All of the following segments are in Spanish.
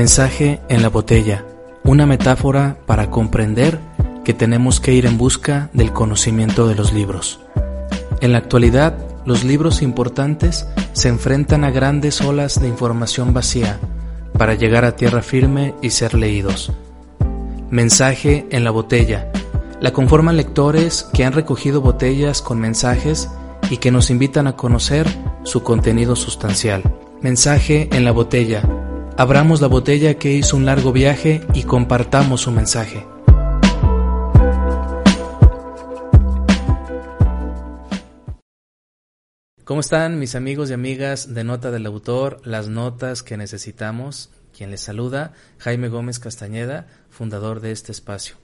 Mensaje en la botella, una metáfora para comprender que tenemos que ir en busca del conocimiento de los libros. En la actualidad, los libros importantes se enfrentan a grandes olas de información vacía para llegar a tierra firme y ser leídos. Mensaje en la botella. La conforman lectores que han recogido botellas con mensajes y que nos invitan a conocer su contenido sustancial. Mensaje en la botella Abramos la botella que hizo un largo viaje y compartamos su mensaje. ¿Cómo están mis amigos y amigas de Nota del Autor? Las notas que necesitamos. Quien les saluda, Jaime Gómez Castañeda, fundador de este espacio.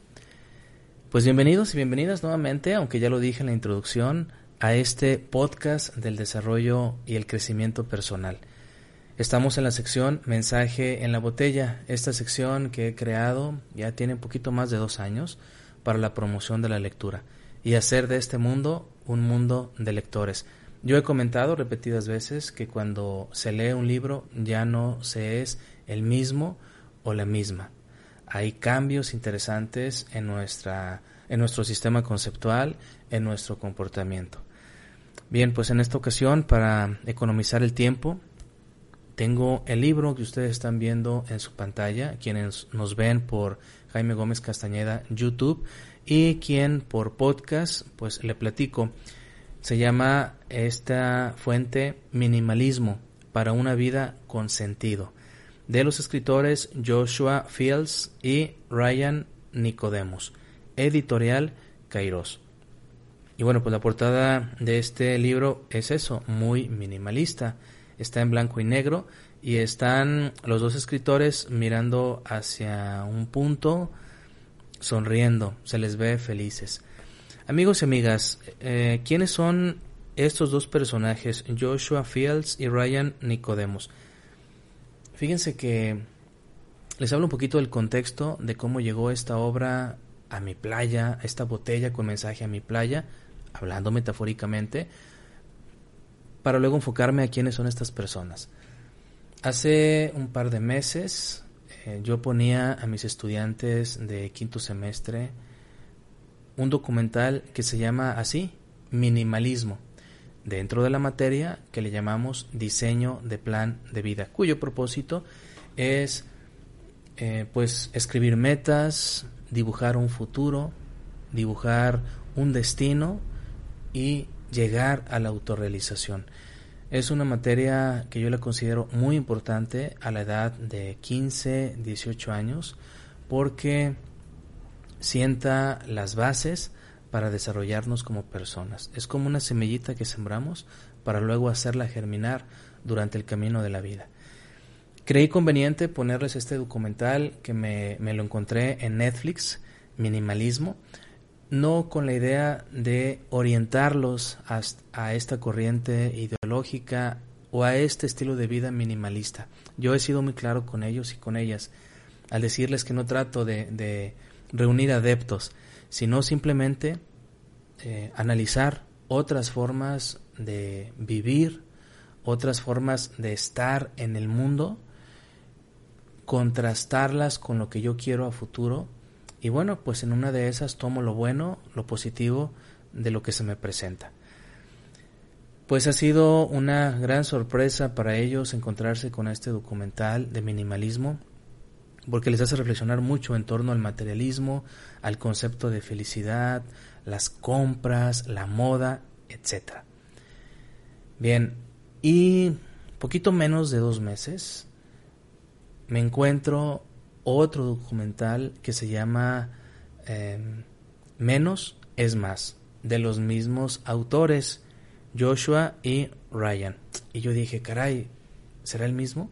Pues bienvenidos y bienvenidas nuevamente, aunque ya lo dije en la introducción, a este podcast del desarrollo y el crecimiento personal. Estamos en la sección Mensaje en la botella, esta sección que he creado ya tiene un poquito más de dos años para la promoción de la lectura y hacer de este mundo un mundo de lectores. Yo he comentado repetidas veces que cuando se lee un libro ya no se es el mismo o la misma. Hay cambios interesantes en, nuestra, en nuestro sistema conceptual, en nuestro comportamiento. Bien, pues en esta ocasión, para economizar el tiempo, tengo el libro que ustedes están viendo en su pantalla, quienes nos ven por Jaime Gómez Castañeda YouTube y quien por podcast, pues le platico. Se llama esta fuente Minimalismo para una vida con sentido, de los escritores Joshua Fields y Ryan Nicodemus, editorial Kairos. Y bueno, pues la portada de este libro es eso, muy minimalista está en blanco y negro y están los dos escritores mirando hacia un punto, sonriendo, se les ve felices. Amigos y amigas, eh, ¿quiénes son estos dos personajes, Joshua Fields y Ryan Nicodemus? Fíjense que les hablo un poquito del contexto de cómo llegó esta obra a mi playa, esta botella con mensaje a mi playa, hablando metafóricamente, para luego enfocarme a quiénes son estas personas. Hace un par de meses eh, yo ponía a mis estudiantes de quinto semestre un documental que se llama así, minimalismo, dentro de la materia que le llamamos diseño de plan de vida, cuyo propósito es eh, pues escribir metas, dibujar un futuro, dibujar un destino y llegar a la autorrealización. Es una materia que yo la considero muy importante a la edad de 15, 18 años porque sienta las bases para desarrollarnos como personas. Es como una semillita que sembramos para luego hacerla germinar durante el camino de la vida. Creí conveniente ponerles este documental que me, me lo encontré en Netflix, Minimalismo, no con la idea de orientarlos a, esta corriente ideológica o a este estilo de vida minimalista. Yo he sido muy claro con ellos y con ellas al decirles que no trato de, reunir adeptos, sino simplemente eh, analizar otras formas de vivir, otras formas de estar en el mundo, contrastarlas con lo que yo quiero a futuro y bueno, pues en una de esas tomo lo bueno, lo positivo de lo que se me presenta. Pues ha sido una gran sorpresa para ellos encontrarse con este documental de minimalismo, porque les hace reflexionar mucho en torno al materialismo, al concepto de felicidad, las compras, la moda, etc. Bien, y poquito menos de dos meses me encuentro otro documental que se llama em, Menos es más, de los mismos autores, Joshua y Ryan. Y yo dije, caray, ¿será el mismo?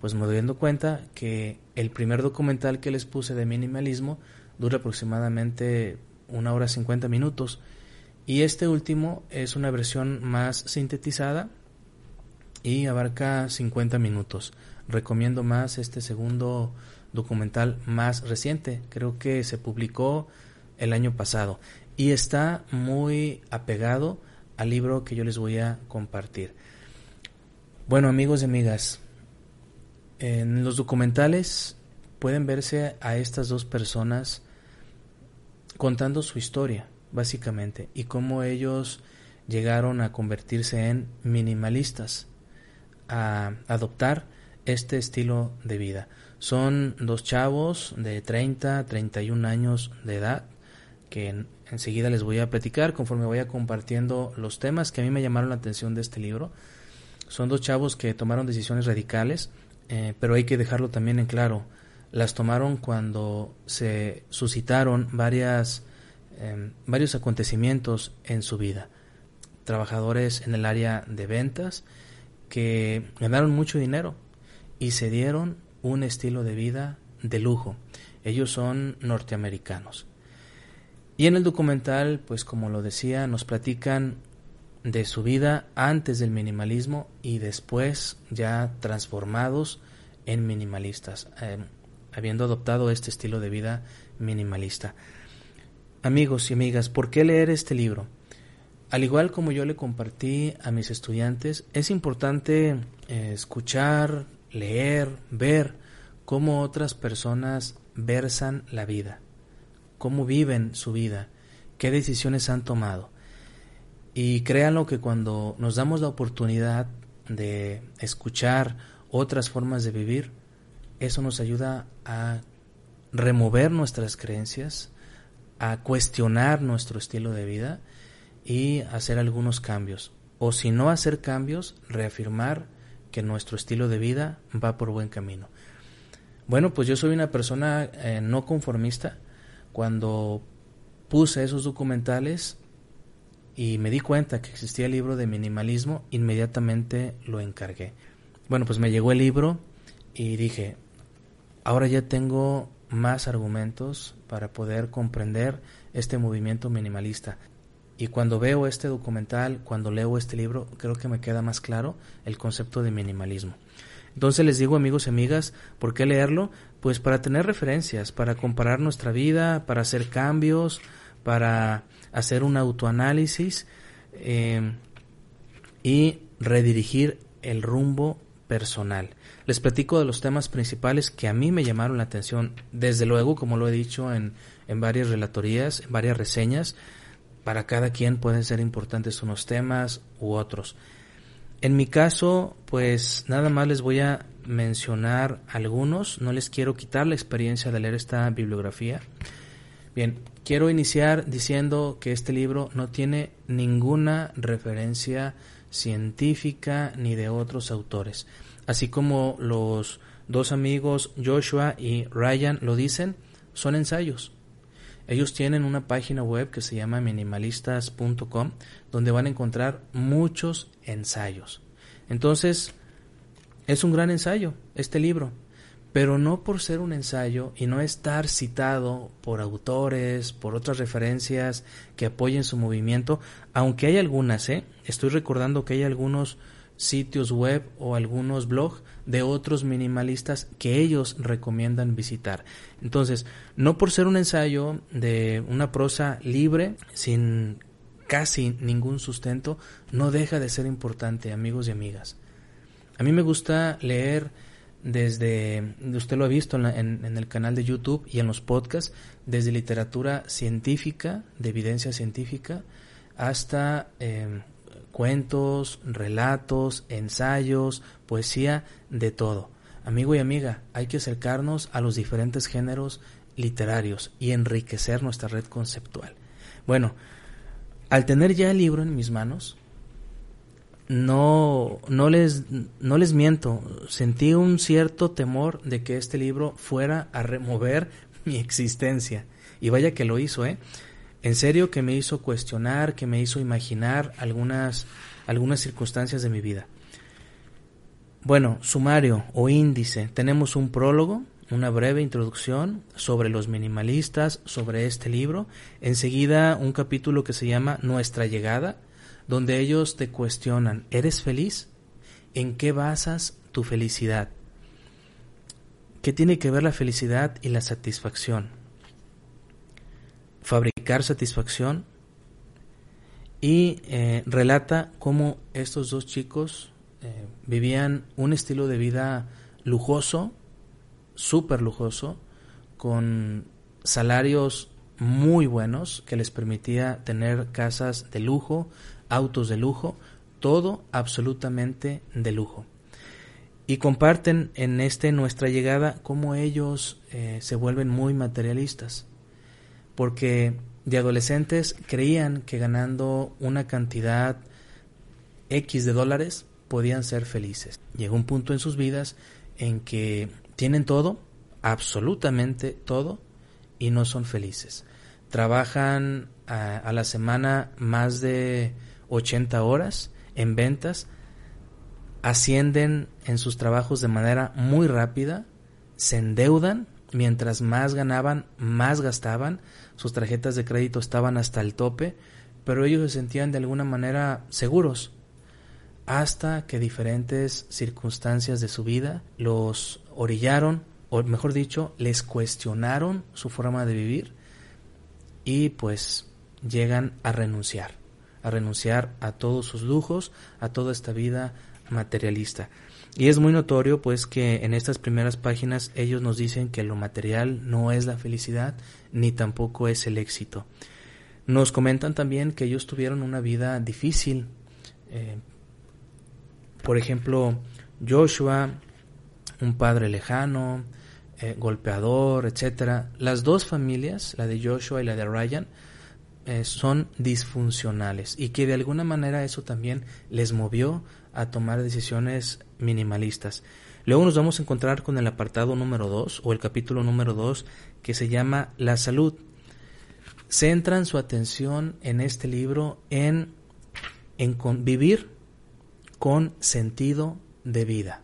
Pues me doy dando cuenta que el primer documental que les puse de minimalismo dura aproximadamente una hora cincuenta minutos y este último es una versión más sintetizada y abarca 50 minutos. Recomiendo más este segundo documental más reciente, creo que se publicó el año pasado y está muy apegado al libro que yo les voy a compartir. Bueno amigos y amigas, En los documentales pueden verse a estas dos personas contando su historia, básicamente, y cómo ellos llegaron a convertirse en minimalistas, a adoptar este estilo de vida. Son dos chavos de 30, 31 años de edad que enseguida les voy a platicar conforme vaya compartiendo los temas que a mí me llamaron la atención de este libro. Son dos chavos que tomaron decisiones radicales, eh, pero hay que dejarlo también en claro. Las tomaron cuando se suscitaron varias, em, varios acontecimientos en su vida. Trabajadores en el área de ventas que ganaron mucho dinero y se dieron un estilo de vida de lujo. Ellos son norteamericanos. Y en el documental, pues como lo decía, nos platican de su vida antes del minimalismo y después ya transformados en minimalistas, em, habiendo adoptado este estilo de vida minimalista. Amigos y amigas, ¿por qué leer este libro? Al igual como yo le compartí a mis estudiantes, es importante eh, escuchar, leer, ver cómo otras personas versan la vida cómo viven su vida, qué decisiones han tomado. Y créanlo que cuando nos damos la oportunidad de escuchar otras formas de vivir, eso nos ayuda a remover nuestras creencias, a cuestionar nuestro estilo de vida y hacer algunos cambios. O si no hacer cambios, reafirmar que nuestro estilo de vida va por buen camino. Bueno, pues yo soy una persona eh, no conformista cuando puse esos documentales y me di cuenta que existía el libro de minimalismo, inmediatamente lo encargué. Bueno, pues me llegó el libro y dije, ahora ya tengo más argumentos para poder comprender este movimiento minimalista. Y cuando veo este documental, cuando leo este libro, creo que me queda más claro el concepto de minimalismo. Entonces les digo amigos y amigas, ¿por qué leerlo? Pues para tener referencias, para comparar nuestra vida, para hacer cambios, para hacer un autoanálisis eh, y redirigir el rumbo personal. Les platico de los temas principales que a mí me llamaron la atención, desde luego, como lo he dicho en, en varias relatorías, en varias reseñas, para cada quien pueden ser importantes unos temas u otros. En mi caso, pues nada más les voy a mencionar algunos, no les quiero quitar la experiencia de leer esta bibliografía. Bien, quiero iniciar diciendo que este libro no tiene ninguna referencia científica ni de otros autores. Así como los dos amigos Joshua y Ryan lo dicen, son ensayos. Ellos tienen una página web que se llama minimalistas.com donde van a encontrar muchos ensayos. Entonces, es un gran ensayo este libro, pero no por ser un ensayo y no estar citado por autores, por otras referencias que apoyen su movimiento, aunque hay algunas, ¿eh? Estoy recordando que hay algunos sitios web o algunos blogs de otros minimalistas que ellos recomiendan visitar. Entonces, no por ser un ensayo de una prosa libre, sin casi ningún sustento, no deja de ser importante, amigos y amigas. A mí me gusta leer desde, usted lo ha visto en, el canal de YouTube y en los podcasts, desde literatura científica, de evidencia científica, hasta eh, cuentos, relatos, ensayos, poesía, de todo. Amigo y amiga, hay que acercarnos a los diferentes géneros literarios y enriquecer nuestra red conceptual. Bueno, al tener ya el libro en mis manos, no, no, les, no les miento, sentí un cierto temor de que este libro fuera a remover mi existencia. Y vaya que lo hizo, ¿eh? En serio que me hizo cuestionar, que me hizo imaginar algunas, algunas circunstancias de mi vida. Bueno, sumario o índice. Tenemos un prólogo, una breve introducción sobre los minimalistas, sobre este libro. Enseguida un capítulo que se llama Nuestra llegada, donde ellos te cuestionan, ¿eres feliz? ¿En qué basas tu felicidad? ¿Qué tiene que ver la felicidad y la satisfacción? Fabricar satisfacción y eh, relata cómo estos dos chicos eh, vivían un estilo de vida lujoso, súper lujoso, con salarios muy buenos que les permitía tener casas de lujo, autos de lujo, todo absolutamente de lujo. Y comparten en este nuestra llegada cómo ellos eh, se vuelven muy materialistas, porque de adolescentes creían que ganando una cantidad X de dólares podían ser felices. Llegó un punto en sus vidas en que tienen todo, absolutamente todo, y no son felices. Trabajan a, la semana más de 80 horas en ventas, ascienden en sus trabajos de manera muy rápida, se endeudan, mientras más ganaban, más gastaban, sus tarjetas de crédito estaban hasta el tope, pero ellos se sentían de alguna manera seguros, hasta que diferentes circunstancias de su vida los orillaron, o mejor dicho, les cuestionaron su forma de vivir y pues llegan a renunciar, a renunciar a todos sus lujos, a toda esta vida materialista. Y es muy notorio pues que en estas primeras páginas ellos nos dicen que lo material no es la felicidad ni tampoco es el éxito. Nos comentan también que ellos tuvieron una vida difícil, eh, por ejemplo, Joshua, un padre lejano, eh, golpeador, etcétera. Las dos familias, la de Joshua y la de Ryan, eh, son disfuncionales y que de alguna manera eso también les movió a tomar decisiones minimalistas. Luego nos vamos a encontrar con el apartado número 2 o el capítulo número 2 que se llama La salud. Centran su atención en este libro en, en vivir con sentido de vida.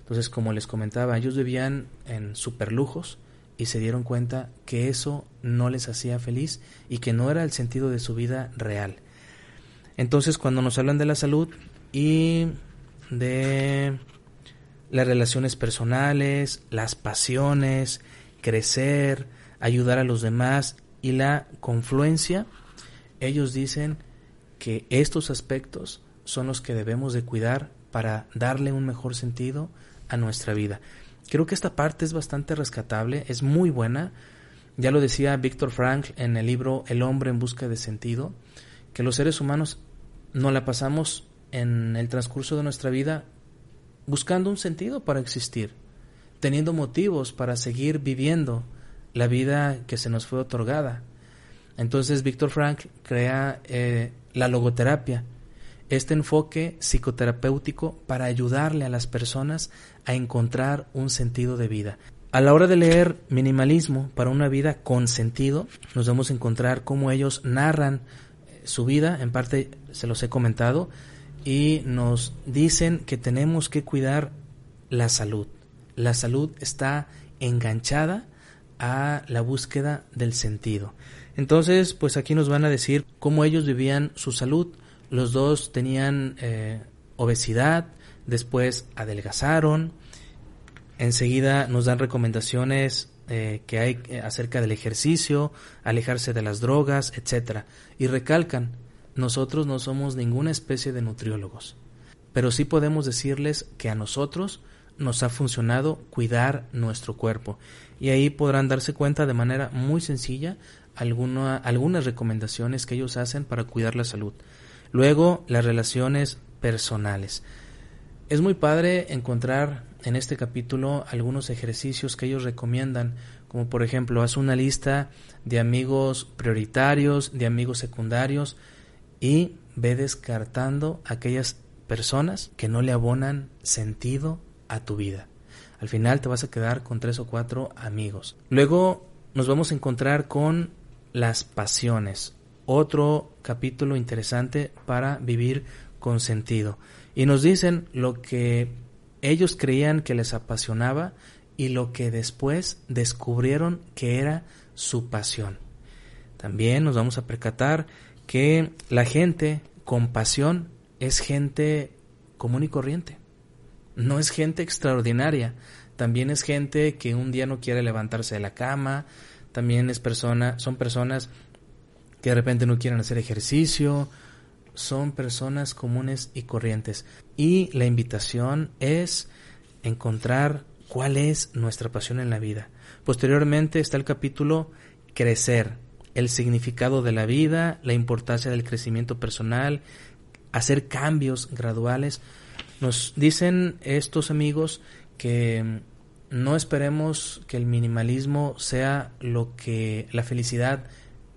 Entonces, como les comentaba, ellos vivían en superlujos y se dieron cuenta que eso no les hacía feliz y que no era el sentido de su vida real. Entonces, cuando nos hablan de la salud y de las relaciones personales, las pasiones, crecer, ayudar a los demás y la confluencia, ellos dicen que estos aspectos son los que debemos de cuidar para darle un mejor sentido a nuestra vida. Creo que esta parte es bastante rescatable, es muy buena. Ya lo decía Víctor Frank en el libro El hombre en busca de sentido, que los seres humanos no la pasamos en el transcurso de nuestra vida buscando un sentido para existir, teniendo motivos para seguir viviendo la vida que se nos fue otorgada. Entonces Víctor Frank crea eh, la logoterapia, este enfoque psicoterapéutico para ayudarle a las personas a encontrar un sentido de vida. A la hora de leer Minimalismo para una vida con sentido, nos vamos a encontrar cómo ellos narran eh, su vida, en parte se los he comentado, y nos dicen que tenemos que cuidar la salud. La salud está enganchada a la búsqueda del sentido. Entonces, pues aquí nos van a decir cómo ellos vivían su salud, los dos tenían eh, obesidad, después adelgazaron, enseguida nos dan recomendaciones eh, que hay eh, acerca del ejercicio, alejarse de las drogas, etcétera, y recalcan, nosotros no somos ninguna especie de nutriólogos, pero sí podemos decirles que a nosotros nos ha funcionado cuidar nuestro cuerpo y ahí podrán darse cuenta de manera muy sencilla algunas recomendaciones que ellos hacen para cuidar la salud. Luego, las relaciones personales. Es muy padre encontrar en este capítulo algunos ejercicios que ellos recomiendan, como por ejemplo, haz una lista de amigos prioritarios, de amigos secundarios y ve descartando aquellas personas que no le abonan sentido a tu vida. Al final te vas a quedar con tres o cuatro amigos. Luego nos vamos a encontrar con las pasiones otro capítulo interesante para vivir con sentido. Y nos dicen lo que ellos creían que les apasionaba y lo que después descubrieron que era su pasión. También nos vamos a percatar que la gente con pasión es gente común y corriente. No es gente extraordinaria. También es gente que un día no quiere levantarse de la cama. También es persona, son personas que de repente no quieren hacer ejercicio, son personas comunes y corrientes. Y la invitación es encontrar cuál es nuestra pasión en la vida. Posteriormente está el capítulo Crecer, el significado de la vida, la importancia del crecimiento personal, hacer cambios graduales. Nos dicen estos amigos que no esperemos que el minimalismo sea lo que la felicidad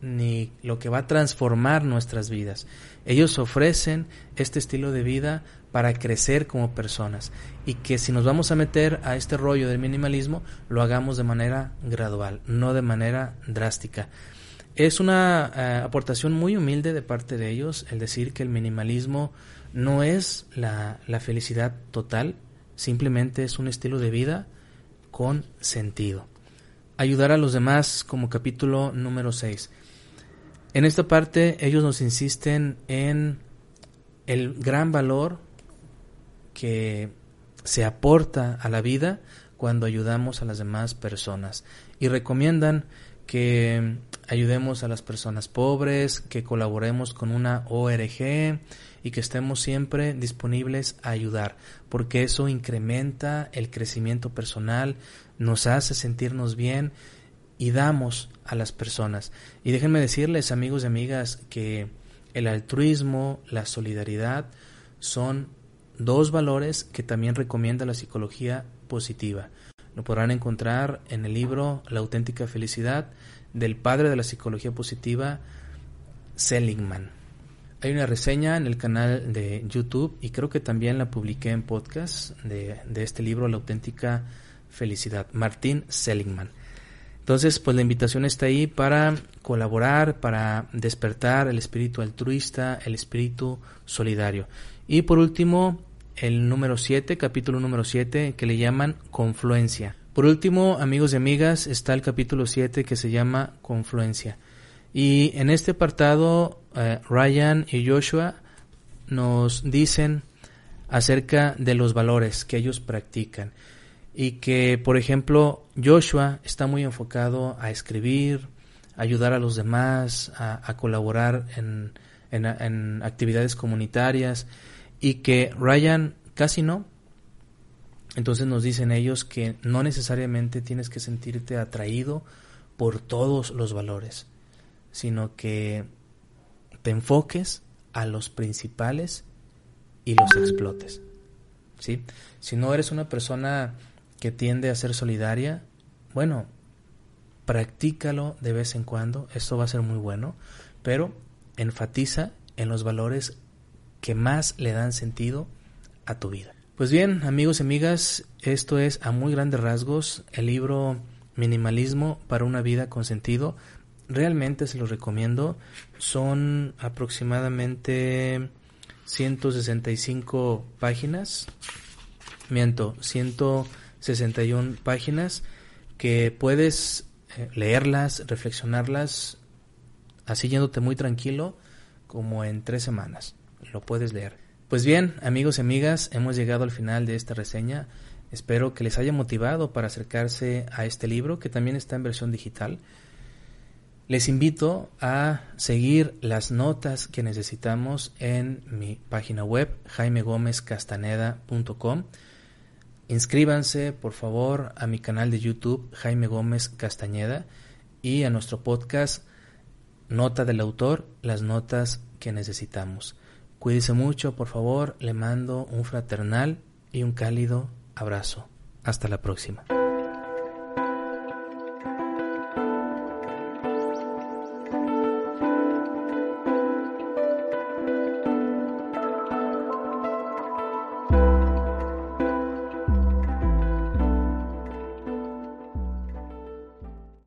ni lo que va a transformar nuestras vidas. Ellos ofrecen este estilo de vida para crecer como personas y que si nos vamos a meter a este rollo del minimalismo lo hagamos de manera gradual, no de manera drástica. Es una eh, aportación muy humilde de parte de ellos el decir que el minimalismo no es la, la felicidad total, simplemente es un estilo de vida con sentido. Ayudar a los demás como capítulo número 6. En esta parte ellos nos insisten en el gran valor que se aporta a la vida cuando ayudamos a las demás personas y recomiendan que ayudemos a las personas pobres, que colaboremos con una ORG y que estemos siempre disponibles a ayudar, porque eso incrementa el crecimiento personal, nos hace sentirnos bien y damos a las personas. Y déjenme decirles, amigos y amigas, que el altruismo, la solidaridad son dos valores que también recomienda la psicología positiva. Lo podrán encontrar en el libro La auténtica felicidad del padre de la psicología positiva, Seligman. Hay una reseña en el canal de YouTube y creo que también la publiqué en podcast de, de este libro, La auténtica felicidad, Martín Seligman. Entonces, pues la invitación está ahí para colaborar, para despertar el espíritu altruista, el espíritu solidario. Y por último, el número 7, capítulo número 7, que le llaman confluencia. Por último, amigos y amigas, está el capítulo 7 que se llama confluencia. Y en este apartado, eh, Ryan y Joshua nos dicen acerca de los valores que ellos practican y que, por ejemplo, Joshua está muy enfocado a escribir, a ayudar a los demás, a, colaborar en, en, actividades comunitarias y que Ryan casi no. Entonces nos dicen ellos que no necesariamente tienes que sentirte atraído por todos los valores, sino que te enfoques a los principales y los explotes. ¿sí? Si no eres una persona que tiende a ser solidaria, bueno, practícalo de vez en cuando, esto va a ser muy bueno, pero enfatiza en los valores que más le dan sentido a tu vida. Pues bien, amigos y amigas, esto es a muy grandes rasgos el libro Minimalismo para una vida con sentido. Realmente se los recomiendo. Son aproximadamente 165 páginas. Miento, 100 61 páginas que puedes eh, leerlas, reflexionarlas, así yéndote muy tranquilo, como en tres semanas. Lo puedes leer. Pues bien, amigos y amigas, hemos llegado al final de esta reseña. Espero que les haya motivado para acercarse a este libro, que también está en versión digital. Les invito a seguir las notas que necesitamos en mi página web, jaimegomezcastaneda.com. Inscríbanse, por favor, a mi canal de YouTube, Jaime Gómez Castañeda, y a nuestro podcast, Nota del Autor, las notas que necesitamos. Cuídese mucho, por favor, le mando un fraternal y un cálido abrazo. Hasta la próxima.